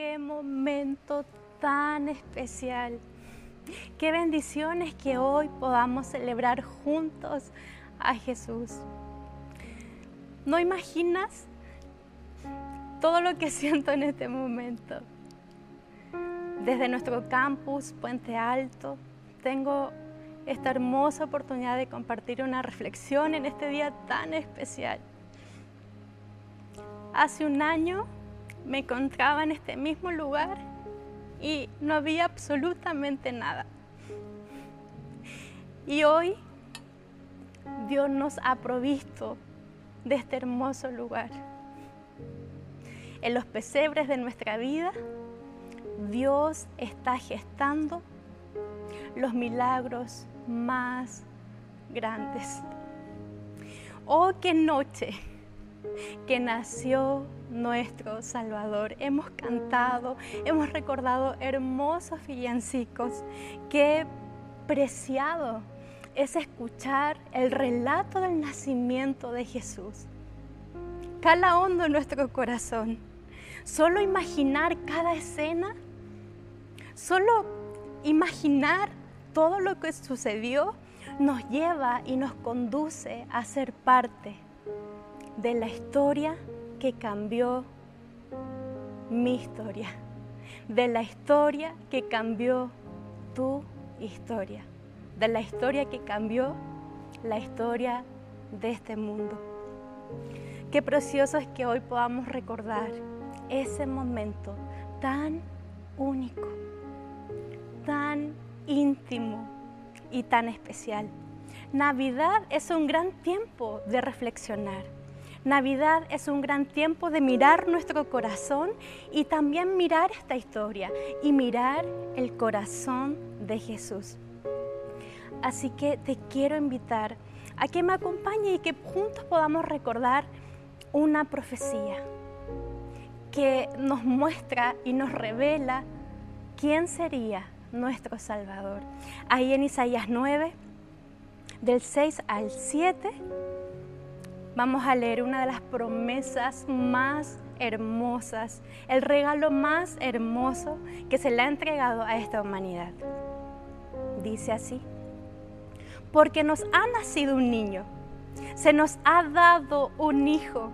qué momento tan especial. Qué bendiciones que hoy podamos celebrar juntos a Jesús. ¿No imaginas todo lo que siento en este momento? Desde nuestro campus, Puente Alto, tengo esta hermosa oportunidad de compartir una reflexión en este día tan especial. Hace un año me encontraba en este mismo lugar y no había absolutamente nada. Y hoy Dios nos ha provisto de este hermoso lugar. En los pesebres de nuestra vida, Dios está gestando los milagros más grandes. Oh, qué noche que nació nuestro Salvador. Hemos cantado, hemos recordado hermosos villancicos. Qué preciado es escuchar el relato del nacimiento de Jesús. Cala hondo en nuestro corazón. Solo imaginar cada escena, solo imaginar todo lo que sucedió nos lleva y nos conduce a ser parte de la historia que cambió mi historia, de la historia que cambió tu historia, de la historia que cambió la historia de este mundo. Qué precioso es que hoy podamos recordar ese momento tan único, tan íntimo y tan especial. Navidad es un gran tiempo de reflexionar Navidad es un gran tiempo de mirar nuestro corazón y también mirar esta historia y mirar el corazón de Jesús. Así que te quiero invitar a que me acompañe y que juntos podamos recordar una profecía que nos muestra y nos revela quién sería nuestro Salvador. Ahí en Isaías 9, del 6 al 7 vamos a leer una de las promesas más hermosas, el regalo más hermoso que se le ha entregado a esta humanidad. Dice así, porque nos ha nacido un niño, se nos ha dado un hijo,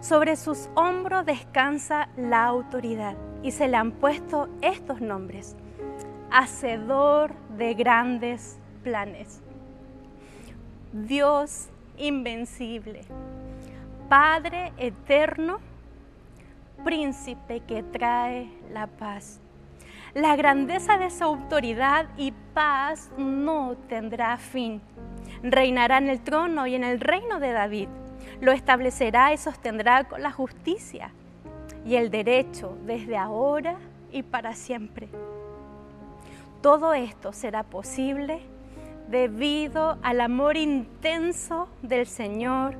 sobre sus hombros descansa la autoridad y se le han puesto estos nombres, hacedor de grandes planes. Dios invencible, Padre eterno, príncipe que trae la paz. La grandeza de su autoridad y paz no tendrá fin. Reinará en el trono y en el reino de David. Lo establecerá y sostendrá con la justicia y el derecho desde ahora y para siempre. Todo esto será posible debido al amor intenso del Señor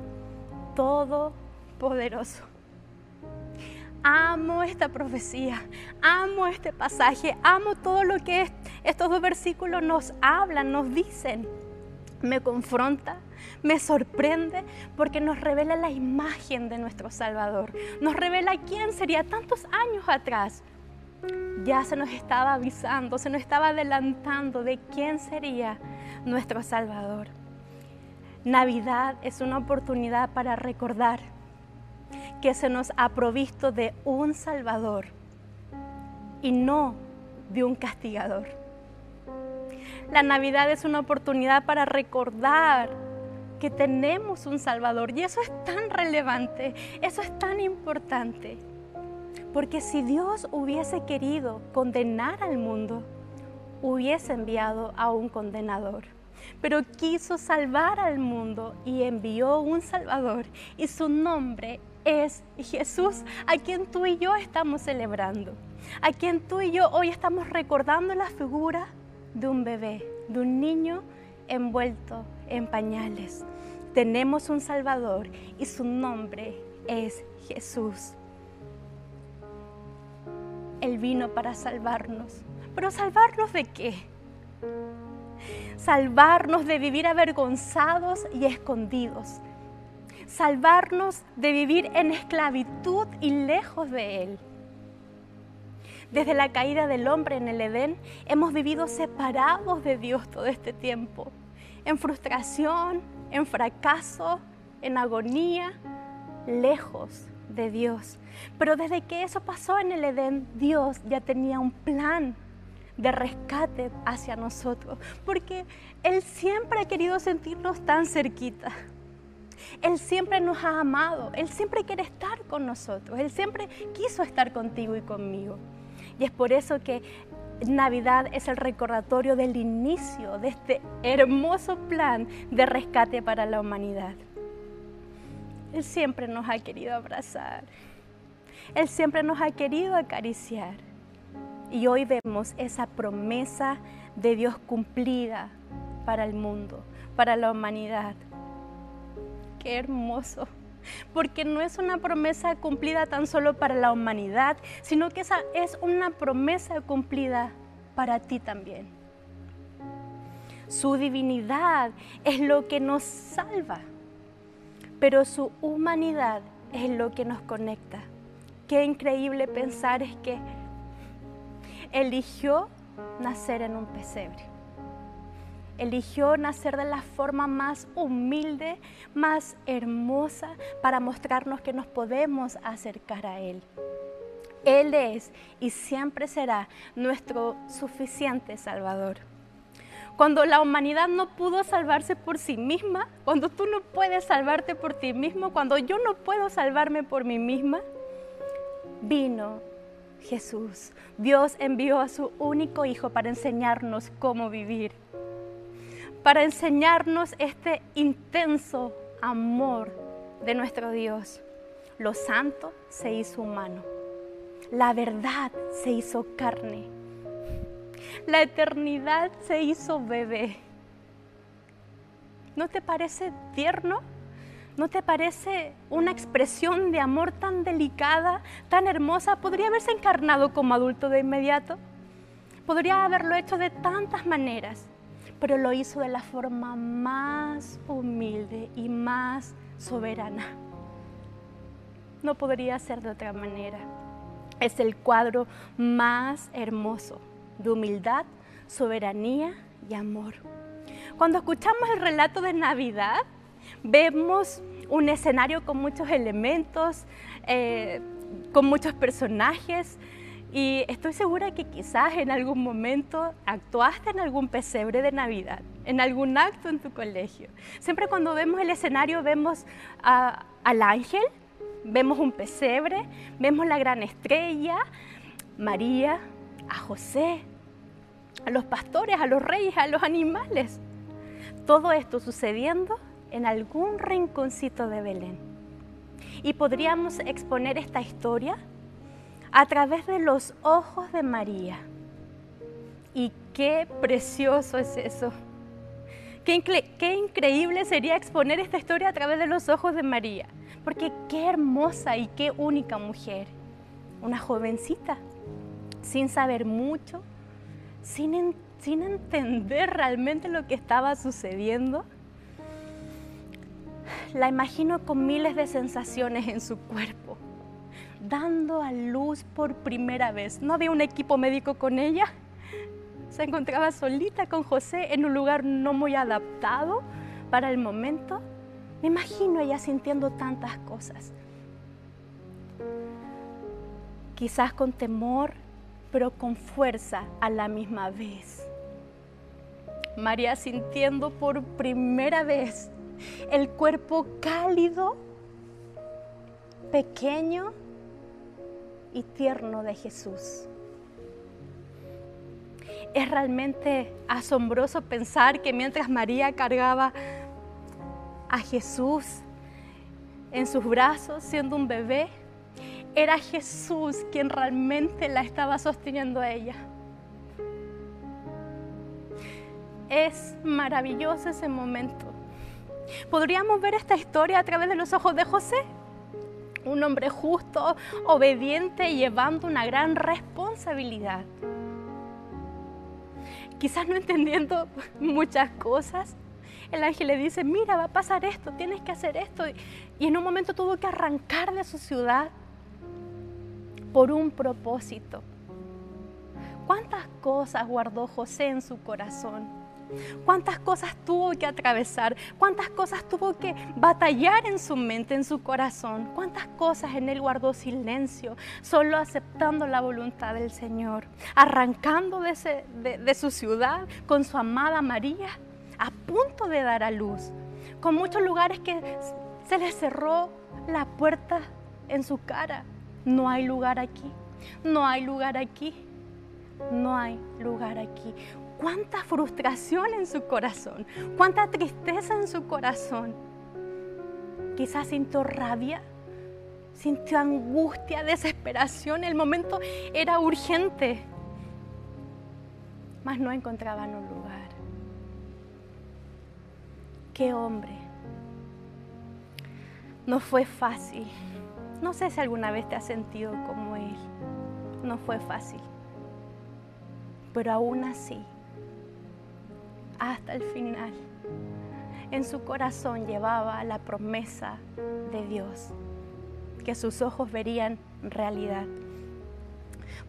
Todopoderoso. Amo esta profecía, amo este pasaje, amo todo lo que estos dos versículos nos hablan, nos dicen. Me confronta, me sorprende porque nos revela la imagen de nuestro Salvador, nos revela quién sería tantos años atrás ya se nos estaba avisando, se nos estaba adelantando de quién sería nuestro Salvador. Navidad es una oportunidad para recordar que se nos ha provisto de un Salvador y no de un castigador. La Navidad es una oportunidad para recordar que tenemos un Salvador y eso es tan relevante, eso es tan importante. Porque si Dios hubiese querido condenar al mundo, hubiese enviado a un condenador. Pero quiso salvar al mundo y envió un Salvador y su nombre es Jesús, a quien tú y yo estamos celebrando, a quien tú y yo hoy estamos recordando la figura de un bebé, de un niño envuelto en pañales. Tenemos un Salvador y su nombre es Jesús. Él vino para salvarnos. ¿Pero salvarnos de qué? Salvarnos de vivir avergonzados y escondidos. Salvarnos de vivir en esclavitud y lejos de Él. Desde la caída del hombre en el Edén, hemos vivido separados de Dios todo este tiempo, en frustración, en fracaso, en agonía, lejos de Dios. Pero desde que eso pasó en el Edén, Dios ya tenía un plan de rescate hacia nosotros, porque Él siempre ha querido sentirnos tan cerquita. Él siempre nos ha amado, Él siempre quiere estar con nosotros, Él siempre quiso estar contigo y conmigo. Y es por eso que Navidad es el recordatorio del inicio de este hermoso plan de rescate para la humanidad. Él siempre nos ha querido abrazar, Él siempre nos ha querido acariciar. Y hoy vemos esa promesa de Dios cumplida para el mundo, para la humanidad. Qué hermoso. Porque no es una promesa cumplida tan solo para la humanidad, sino que esa es una promesa cumplida para ti también. Su divinidad es lo que nos salva, pero su humanidad es lo que nos conecta. Qué increíble pensar es que eligió nacer en un pesebre. Eligió nacer de la forma más humilde, más hermosa, para mostrarnos que nos podemos acercar a Él. Él es y siempre será nuestro suficiente Salvador. Cuando la humanidad no pudo salvarse por sí misma, cuando tú no puedes salvarte por ti mismo, cuando yo no puedo salvarme por mí misma, vino Jesús. Dios envió a su único Hijo para enseñarnos cómo vivir, para enseñarnos este intenso amor de nuestro Dios. Lo santo se hizo humano, la verdad se hizo carne, la eternidad se hizo bebé. ¿No te parece tierno? ¿No te parece una expresión de amor tan delicada, tan hermosa? ¿Podría haberse encarnado como adulto de inmediato? Podría haberlo hecho de tantas maneras, pero lo hizo de la forma más humilde y más soberana. No podría ser de otra manera. Es el cuadro más hermoso de humildad, soberanía y amor. Cuando escuchamos el relato de Navidad, vemos un escenario con muchos elementos, eh, con muchos personajes. Y estoy segura que quizás en algún momento actuaste en algún pesebre de Navidad, en algún acto en tu colegio. Siempre cuando vemos el escenario vemos al ángel, vemos un pesebre, vemos la gran estrella, María, a José, a los pastores, a los reyes, a los animales. Todo esto sucediendo en algún rinconcito de Belén. Y podríamos exponer esta historia a través de los ojos de María. Y qué precioso es eso. Qué, qué, increíble sería exponer esta historia a través de los ojos de María. Porque qué hermosa y qué única mujer. Una jovencita, sin saber mucho, sin, sin entender realmente lo que estaba sucediendo la imagino con miles de sensaciones en su cuerpo, dando a luz por primera vez. No había un equipo médico con ella. Se encontraba solita con José en un lugar no muy adaptado para el momento. Me imagino ella sintiendo tantas cosas. Quizás con temor, pero con fuerza a la misma vez. María sintiendo por primera vez el cuerpo cálido, pequeño y tierno de Jesús. Es realmente asombroso pensar que mientras María cargaba a Jesús en sus brazos siendo un bebé, era Jesús quien realmente la estaba sosteniendo a ella. Es maravilloso ese momento Podríamos ver esta historia a través de los ojos de José, un hombre justo, obediente, llevando una gran responsabilidad. Quizás no entendiendo muchas cosas, el ángel le dice, mira, va a pasar esto, tienes que hacer esto. Y en un momento tuvo que arrancar de su ciudad por un propósito. ¿Cuántas cosas guardó José en su corazón? ¿Cuántas cosas tuvo que atravesar? ¿Cuántas cosas tuvo que batallar en su mente, en su corazón? ¿Cuántas cosas en él guardó silencio, solo aceptando la voluntad del Señor? Arrancando de, de su ciudad con su amada María, a punto de dar a luz, con muchos lugares que se le cerró la puerta en su cara. No hay lugar aquí, no hay lugar aquí, no hay lugar aquí. Cuánta frustración en su corazón, cuánta tristeza en su corazón. Quizás sintió rabia, sintió angustia, desesperación. El momento era urgente, mas no encontraban un lugar. Qué hombre. No fue fácil. No sé si alguna vez te has sentido como él. No fue fácil. Pero aún así, hasta el final, en su corazón llevaba la promesa de Dios, que sus ojos verían realidad.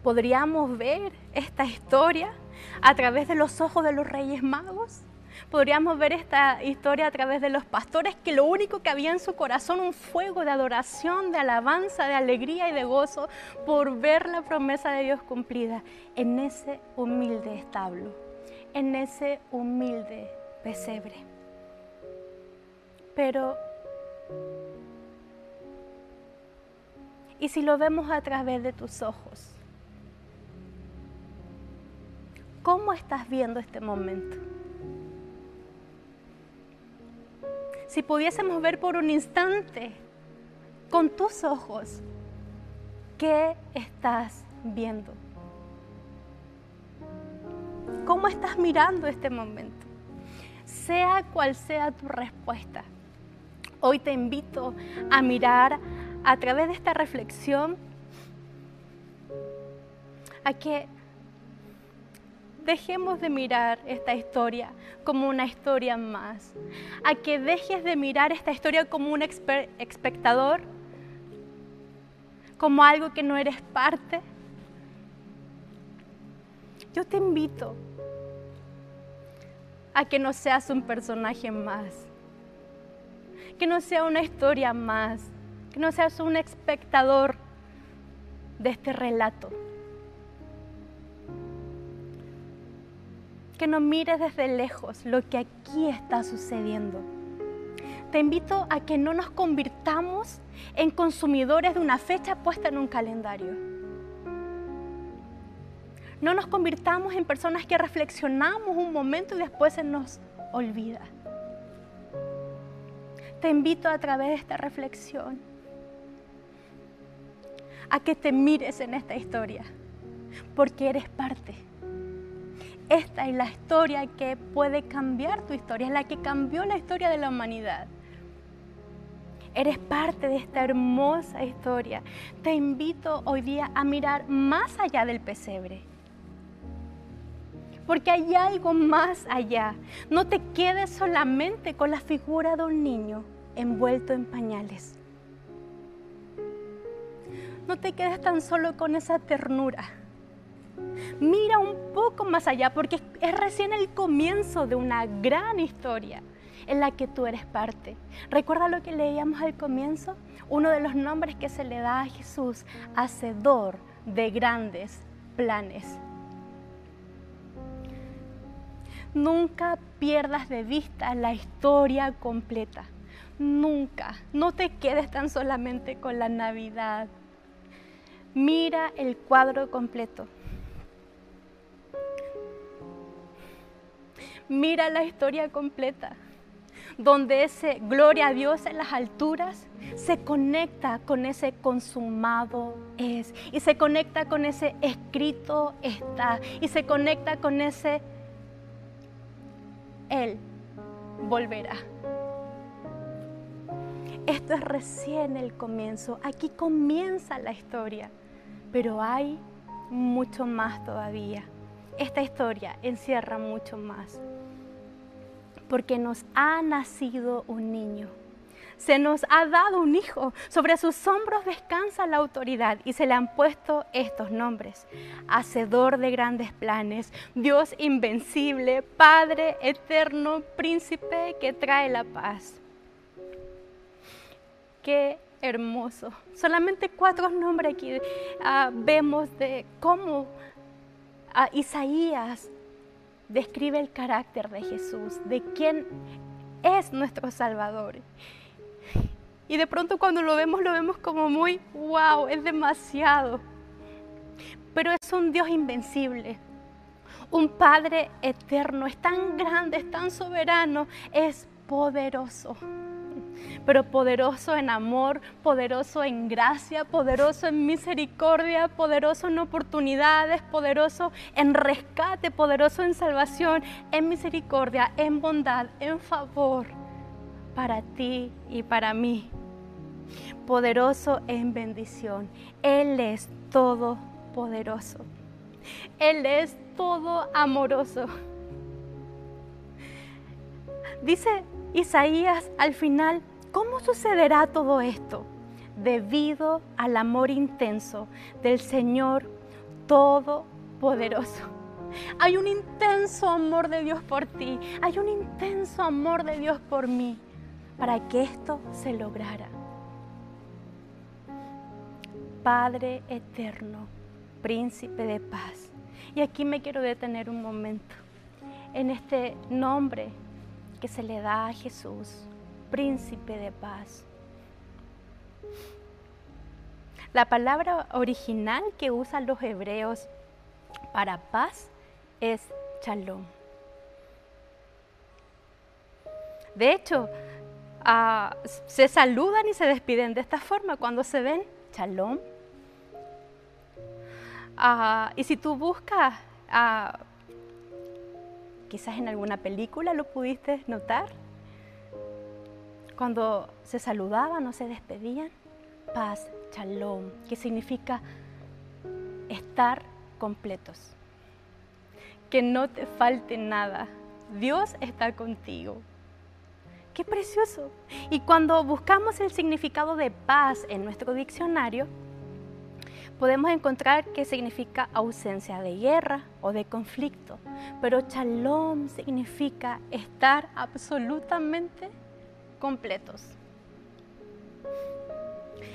Podríamos ver esta historia a través de los ojos de los reyes magos podríamos ver esta historia a través de los pastores, que lo único que había en su corazón, un fuego de adoración, de alabanza, de alegría y de gozo por ver la promesa de Dios cumplida en ese humilde establo, en ese humilde pesebre. Pero, ¿y si lo vemos a través de tus ojos? ¿Cómo estás viendo este momento? Si pudiésemos ver por un instante con tus ojos, ¿qué estás viendo? ¿Cómo estás mirando este momento? Sea cual sea tu respuesta, hoy te invito a mirar a través de esta reflexión a que dejemos de mirar esta historia como una historia más, a que dejes de mirar esta historia como un espectador, como algo que no eres parte. Yo te invito a que no seas un personaje más, que no sea una historia más, que no seas un espectador de este relato que no mires desde lejos lo que aquí está sucediendo. Te invito a que no nos convirtamos en consumidores de una fecha puesta en un calendario. No nos convirtamos en personas que reflexionamos un momento y después se nos olvida. Te invito a través de esta reflexión a que te mires en esta historia, porque eres parte esta es la historia que puede cambiar tu historia, es la que cambió la historia de la humanidad. Eres parte de esta hermosa historia. Te invito hoy día a mirar más allá del pesebre. Porque hay algo más allá. No te quedes solamente con la figura de un niño envuelto en pañales. No te quedes tan solo con esa ternura Mira un poco más allá porque es recién el comienzo de una gran historia en la que tú eres parte. ¿Recuerda lo que leíamos al comienzo? Uno de los nombres que se le da a Jesús, hacedor de grandes planes. Nunca pierdas de vista la historia completa. Nunca. No te quedes tan solamente con la Navidad. Mira el cuadro completo. Mira la historia completa, donde ese gloria a Dios en las alturas se conecta con ese consumado es, y se conecta con ese escrito está, y se conecta con ese Él volverá. Esto es recién el comienzo, aquí comienza la historia, pero hay mucho más todavía. Esta historia encierra mucho más porque nos ha nacido un niño. se nos ha dado un hijo, sobre sus hombros descansa la autoridad y se le han puesto estos nombres. Hacedor de grandes planes, Dios invencible, Padre eterno, príncipe que trae la paz. Qué hermoso. Solamente cuatro nombres aquí ah, vemos de cómo ah, Isaías describe el carácter de Jesús, de quién es nuestro Salvador. Y de pronto cuando lo vemos, lo vemos como muy, wow, es demasiado. Pero es un Dios invencible, un Padre eterno, es tan grande, es tan soberano, es poderoso. Pero poderoso en amor, poderoso en gracia, poderoso en misericordia, poderoso en oportunidades, poderoso en rescate, poderoso en salvación, en misericordia, en bondad, en favor para ti y para mí poderoso en bendición. Él es todopoderoso. Él es todo amoroso. Dice Isaías al final, ¿cómo sucederá todo esto? Debido al amor intenso del Señor Todopoderoso. Hay un intenso amor de Dios por ti, hay un intenso amor de Dios por mí, para que esto se lograra. Padre eterno, príncipe de paz. Y aquí me quiero detener un momento en este nombre que se le da a Jesús, príncipe de paz. La palabra original que usan los hebreos para paz es shalom. De hecho, ah, se saludan y se despiden de esta forma cuando se ven, shalom, Ah, y si tú buscas, ah, quizás en alguna película lo pudiste notar, cuando se saludaban o se despedían, paz, shalom, que significa estar completos, que no te falte nada, Dios está contigo. Qué precioso. Y cuando buscamos el significado de paz en nuestro diccionario, podemos encontrar que significa ausencia de guerra o de conflicto, pero shalom significa estar absolutamente completos.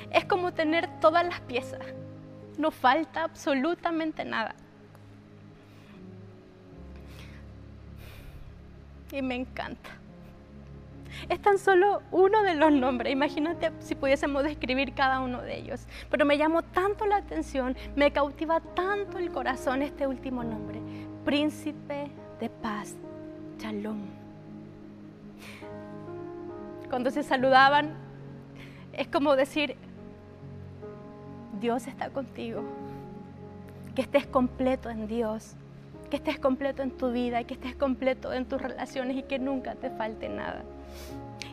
Es como tener todas las piezas, no falta absolutamente nada. Y me encanta. Es tan solo uno de los nombres. Imagínate si pudiésemos describir cada uno de ellos. Pero me llamó tanto la atención, me cautiva tanto el corazón este último nombre. Príncipe de paz, Shalom. Cuando se saludaban, es como decir, Dios está contigo. Que estés completo en Dios, que estés completo en tu vida, que estés completo en tus relaciones y que nunca te falte nada.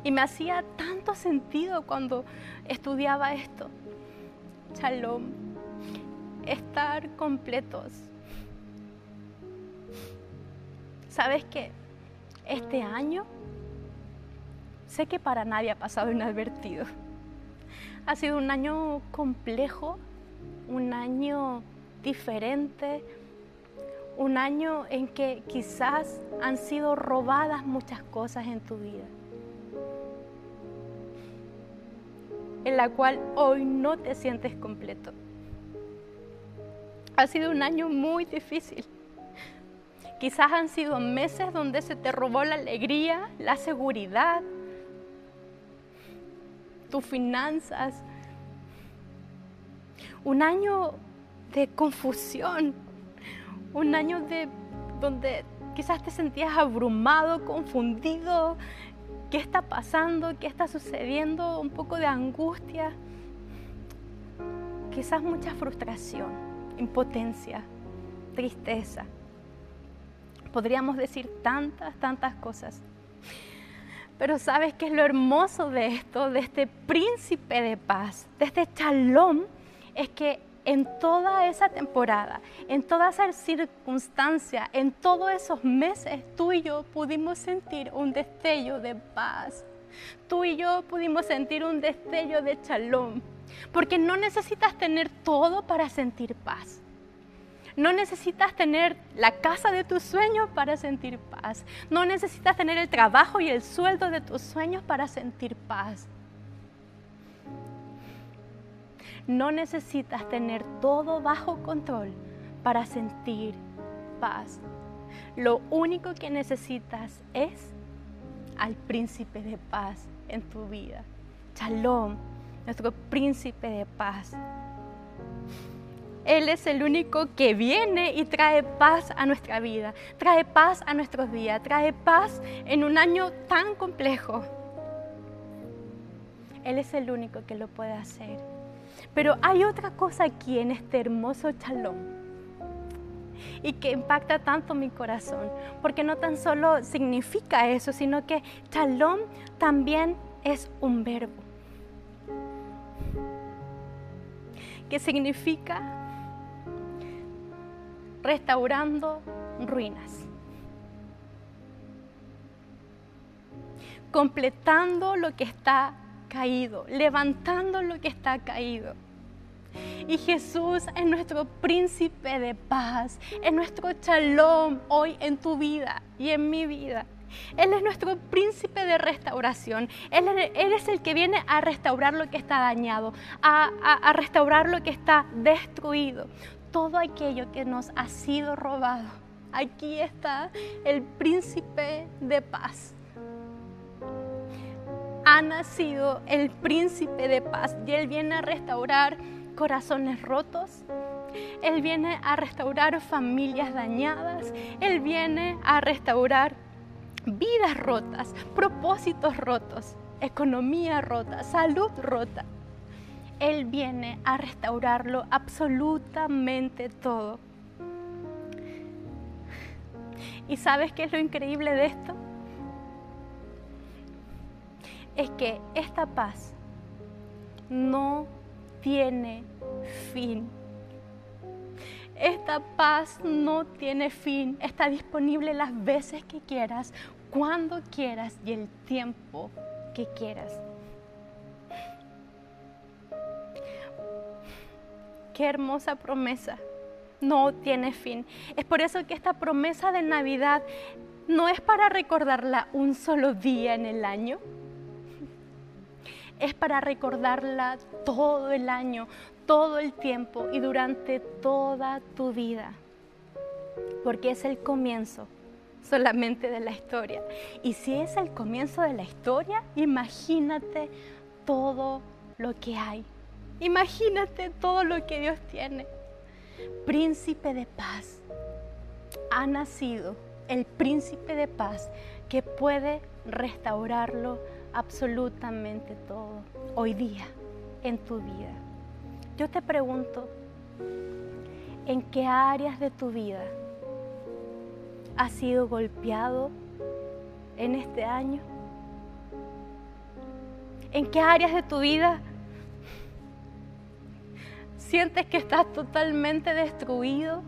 Y me hacía tanto sentido cuando estudiaba esto. Shalom, estar completos. ¿Sabes qué? Este año sé que para nadie ha pasado inadvertido. Ha sido un año complejo, un año diferente, un año en que quizás han sido robadas muchas cosas en tu vida. en la cual hoy no te sientes completo. Ha sido un año muy difícil. Quizás han sido meses donde se te robó la alegría, la seguridad, tus finanzas. Un año de confusión, un año de donde quizás te sentías abrumado, confundido, ¿Qué está pasando? ¿Qué está sucediendo? Un poco de angustia, quizás mucha frustración, impotencia, tristeza. Podríamos decir tantas, tantas cosas. Pero ¿sabes qué es lo hermoso de esto, de este príncipe de paz, de este chalón? Es que en toda esa temporada, en toda esa circunstancia, en todos esos meses, tú y yo pudimos sentir un destello de paz, tú y yo pudimos sentir un destello de chalón, porque no necesitas tener todo para sentir paz. No necesitas tener la casa de tus sueños para sentir paz. No necesitas tener el trabajo y el sueldo de tus sueños para sentir paz. No necesitas tener todo bajo control para sentir paz. Lo único que necesitas es al príncipe de paz en tu vida. Shalom, nuestro príncipe de paz. Él es el único que viene y trae paz a nuestra vida, trae paz a nuestros días, trae paz en un año tan complejo. Él es el único que lo puede hacer. Pero hay otra cosa aquí en este hermoso chalón y que impacta tanto mi corazón, porque no tan solo significa eso, sino que chalón también es un verbo que significa restaurando ruinas, completando lo que está caído, levantando lo que está caído. Y Jesús es nuestro príncipe de paz, es nuestro chalón hoy en tu vida y en mi vida. Él es nuestro príncipe de restauración. Él, es el que viene a restaurar lo que está dañado, a restaurar lo que está destruido todo aquello que nos ha sido robado. Aquí está el príncipe de paz. Ha nacido el príncipe de paz y Él viene a restaurar corazones rotos. Él viene a restaurar familias dañadas. Él viene a restaurar vidas rotas, propósitos rotos, economía rota, salud rota. Él viene a restaurarlo absolutamente todo. ¿Y sabes qué es lo increíble de esto? Es que esta paz no tiene fin. Esta paz no tiene fin. Está disponible las veces que quieras, cuando quieras y el tiempo que quieras. Qué hermosa promesa. No tiene fin. Es por eso que esta promesa de Navidad no es para recordarla un solo día en el año. Es para recordarla todo el año, todo el tiempo y durante toda tu vida. Porque es el comienzo solamente de la historia. Y si es el comienzo de la historia, imagínate todo lo que hay Imagínate todo lo que Dios tiene. Príncipe de paz. Ha nacido el príncipe de paz que puede restaurarlo absolutamente todo hoy día en tu vida. Yo te pregunto, ¿en qué áreas de tu vida has sido golpeado en este año? ¿En qué áreas de tu vida sientes que estás totalmente destruido,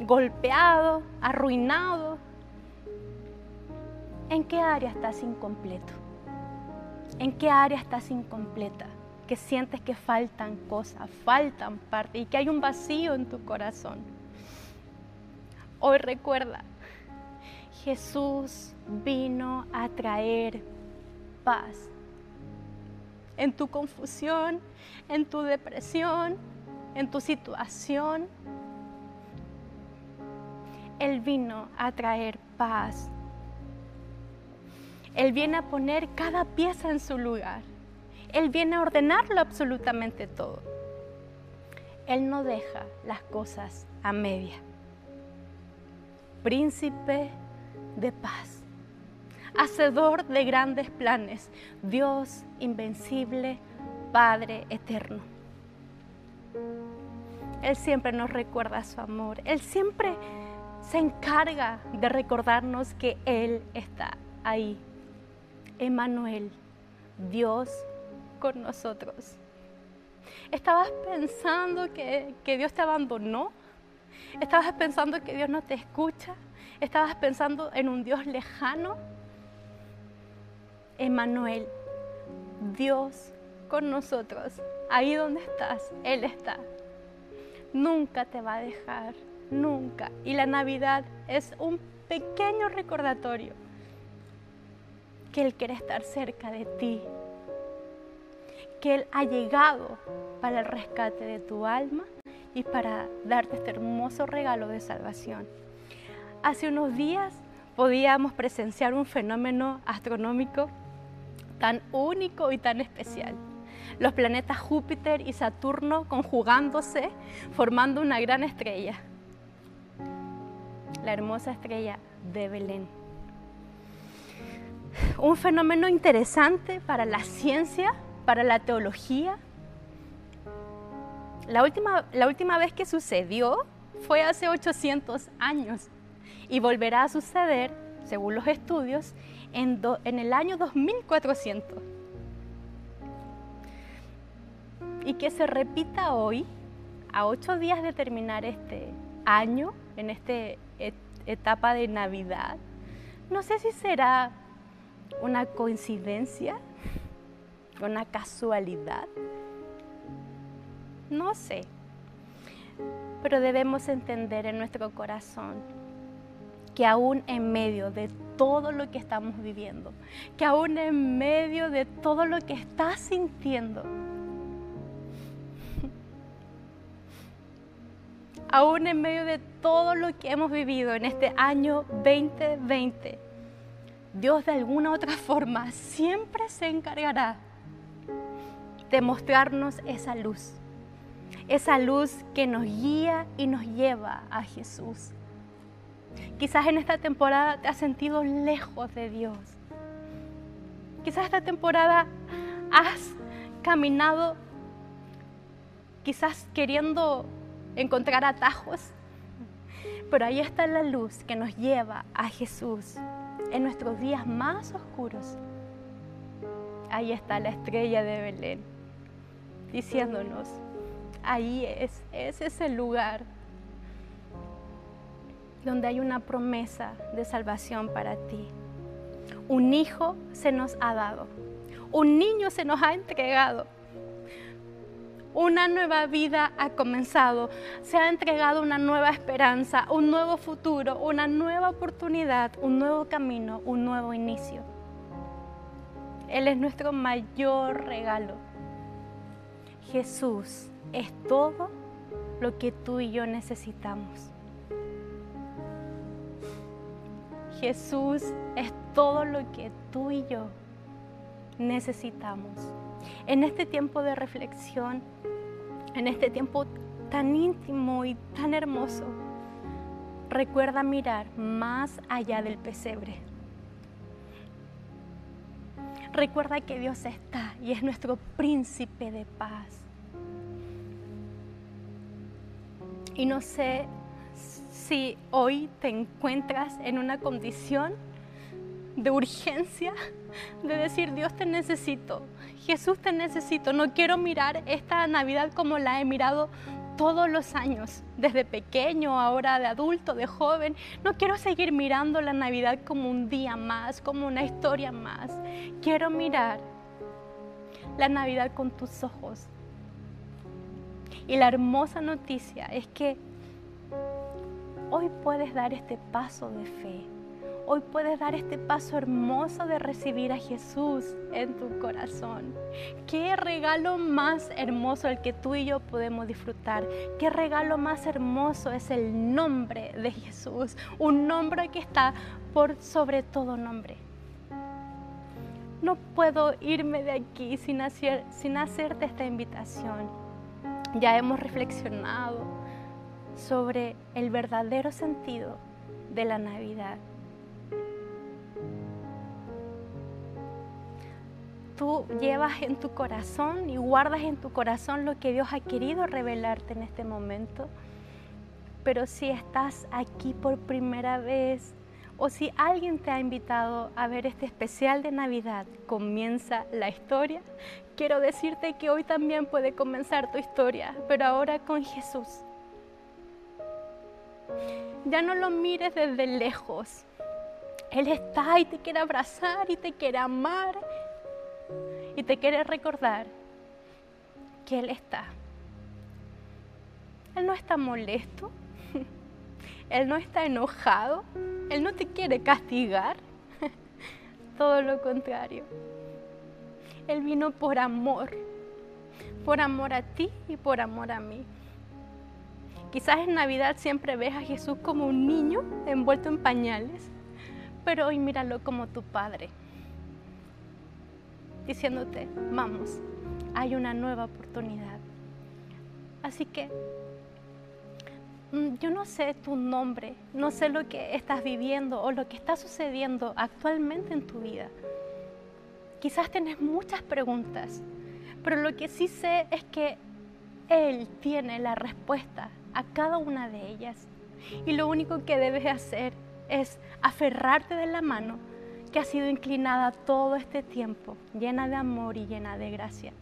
golpeado, arruinado, ¿en qué área estás incompleto? ¿En qué área estás incompleta? Que sientes que faltan cosas, faltan partes y que hay un vacío en tu corazón. Hoy recuerda, Jesús vino a traer paz en tu confusión, en tu depresión, en tu situación. Él vino a traer paz. Él viene a poner cada pieza en su lugar. Él viene a ordenarlo absolutamente todo. Él no deja las cosas a media. Príncipe de paz hacedor de grandes planes, Dios invencible, Padre eterno. Él siempre nos recuerda su amor, Él siempre se encarga de recordarnos que Él está ahí. Emanuel, Dios con nosotros. ¿Estabas pensando que, que Dios te abandonó? ¿Estabas pensando que Dios no te escucha? ¿Estabas pensando en un Dios lejano? Emanuel, Dios con nosotros. Ahí donde estás, Él está. Nunca te va a dejar, nunca. Y la Navidad es un pequeño recordatorio que Él quiere estar cerca de ti, que Él ha llegado para el rescate de tu alma y para darte este hermoso regalo de salvación. Hace unos días podíamos presenciar un fenómeno astronómico tan único y tan especial. Los planetas Júpiter y Saturno conjugándose, formando una gran estrella, la hermosa estrella de Belén. Un fenómeno interesante para la ciencia, para la teología. La última, la última vez que sucedió fue hace 800 años y volverá a suceder, según los estudios, en, el año 2400. Y que se repita hoy, a ocho días de terminar este año, en esta etapa de Navidad, no sé si será una coincidencia, una casualidad, no sé, pero debemos entender en nuestro corazón que aún en medio de todo lo que estamos viviendo, que aún en medio de todo lo que estás sintiendo, aún en medio de todo lo que hemos vivido en este año 2020, Dios de alguna otra forma siempre se encargará de mostrarnos esa luz, esa luz que nos guía y nos lleva a Jesús. Quizás en esta temporada te has sentido lejos de Dios. Quizás esta temporada has caminado quizás queriendo encontrar atajos, pero ahí está la luz que nos lleva a Jesús en nuestros días más oscuros. Ahí está la estrella de Belén diciéndonos, ahí es, ese es el lugar donde hay una promesa de salvación para ti. Un hijo se nos ha dado, un niño se nos ha entregado, una nueva vida ha comenzado, se ha entregado una nueva esperanza, un nuevo futuro, una nueva oportunidad, un nuevo camino, un nuevo inicio. Él es nuestro mayor regalo. Jesús es todo lo que tú y yo necesitamos. Jesús es todo lo que tú y yo necesitamos. En este tiempo de reflexión, en este tiempo tan íntimo y tan hermoso, recuerda mirar más allá del pesebre. Recuerda que Dios está y es nuestro príncipe de paz. Y no sé si hoy te encuentras en una condición de urgencia, de decir, Dios te necesito, Jesús te necesito, no quiero mirar esta Navidad como la he mirado todos los años, desde pequeño, ahora de adulto, de joven. No quiero seguir mirando la Navidad como un día más, como una historia más. Quiero mirar la Navidad con tus ojos. Y la hermosa noticia es que hoy puedes dar este paso de fe. Hoy puedes dar este paso hermoso de recibir a Jesús en tu corazón. Qué regalo más hermoso el que tú y yo podemos disfrutar. Qué regalo más hermoso es el nombre de Jesús. Un nombre que está por sobre todo nombre. No puedo irme de aquí sin, hacer, sin hacerte esta invitación. Ya hemos reflexionado sobre el verdadero sentido de la Navidad. Tú llevas en tu corazón y guardas en tu corazón lo que Dios ha querido revelarte en este momento. Pero si estás aquí por primera vez o si alguien te ha invitado a ver este especial de Navidad, comienza la historia, quiero decirte que hoy también puede comenzar tu historia, pero ahora con Jesús. Ya no lo mires desde lejos. Él está y te quiere abrazar y te quiere amar y te quiere recordar que Él está. Él no está molesto, Él no está enojado, Él no te quiere castigar, todo lo contrario. Él vino por amor, por amor a ti y por amor a mí. Quizás en Navidad siempre ves a Jesús como un niño envuelto en pañales, pero hoy míralo como tu Padre, diciéndote, vamos, hay una nueva oportunidad. Así que mm, yo no sé tu nombre, no sé lo que estás viviendo o lo que está sucediendo actualmente en tu vida. Quizás tienes muchas preguntas, pero lo que sí sé es que Él tiene la respuesta a cada una de ellas. Y lo único que debes hacer es aferrarte de la mano que ha sido inclinada todo este tiempo, llena de amor y llena de gracia.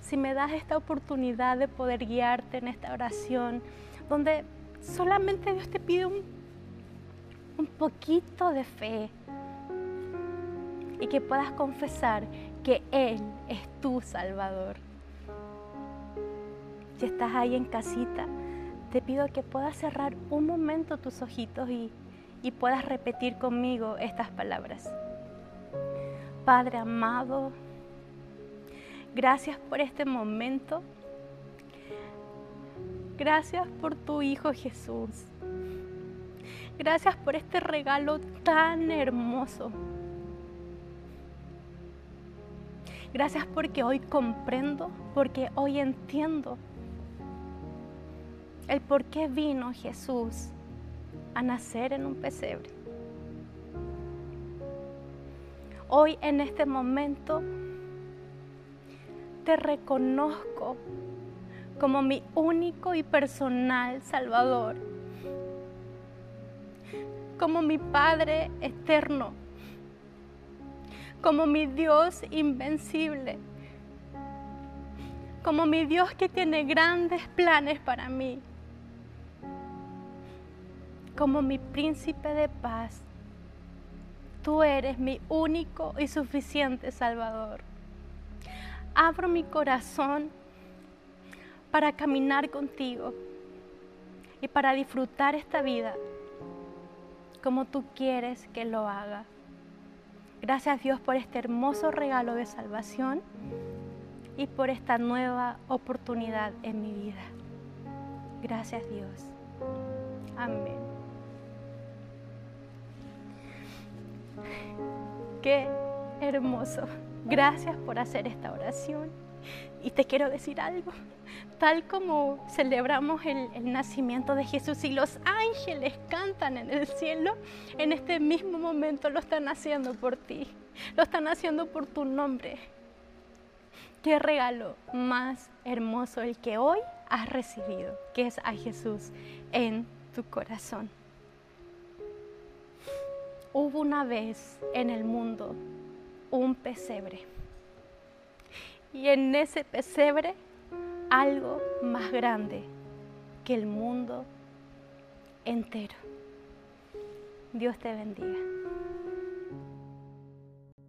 Si me das esta oportunidad de poder guiarte en esta oración, donde solamente Dios te pide un, un poquito de fe y que puedas confesar que Él es tu Salvador. Si estás ahí en casita, te pido que puedas cerrar un momento tus ojitos y, puedas repetir conmigo estas palabras. Padre amado, gracias por este momento. Gracias por tu Hijo Jesús. Gracias por este regalo tan hermoso. Gracias porque hoy comprendo, porque hoy entiendo el por qué vino Jesús a nacer en un pesebre. Hoy en este momento te reconozco como mi único y personal Salvador, como mi Padre eterno, como mi Dios invencible, como mi Dios que tiene grandes planes para mí como mi príncipe de paz. Tú eres mi único y suficiente Salvador. Abro mi corazón para caminar contigo y para disfrutar esta vida como tú quieres que lo haga. Gracias Dios por este hermoso regalo de salvación y por esta nueva oportunidad en mi vida. Gracias Dios. Amén. Qué hermoso. Gracias por hacer esta oración. Y te quiero decir algo. Tal como celebramos el, nacimiento de Jesús y los ángeles cantan en el cielo, en este mismo momento lo están haciendo por ti. Lo están haciendo por tu nombre. Qué regalo más hermoso el que hoy has recibido, que es a Jesús en tu corazón. Hubo una vez en el mundo un pesebre. Y en ese pesebre algo más grande que el mundo entero. Dios te bendiga.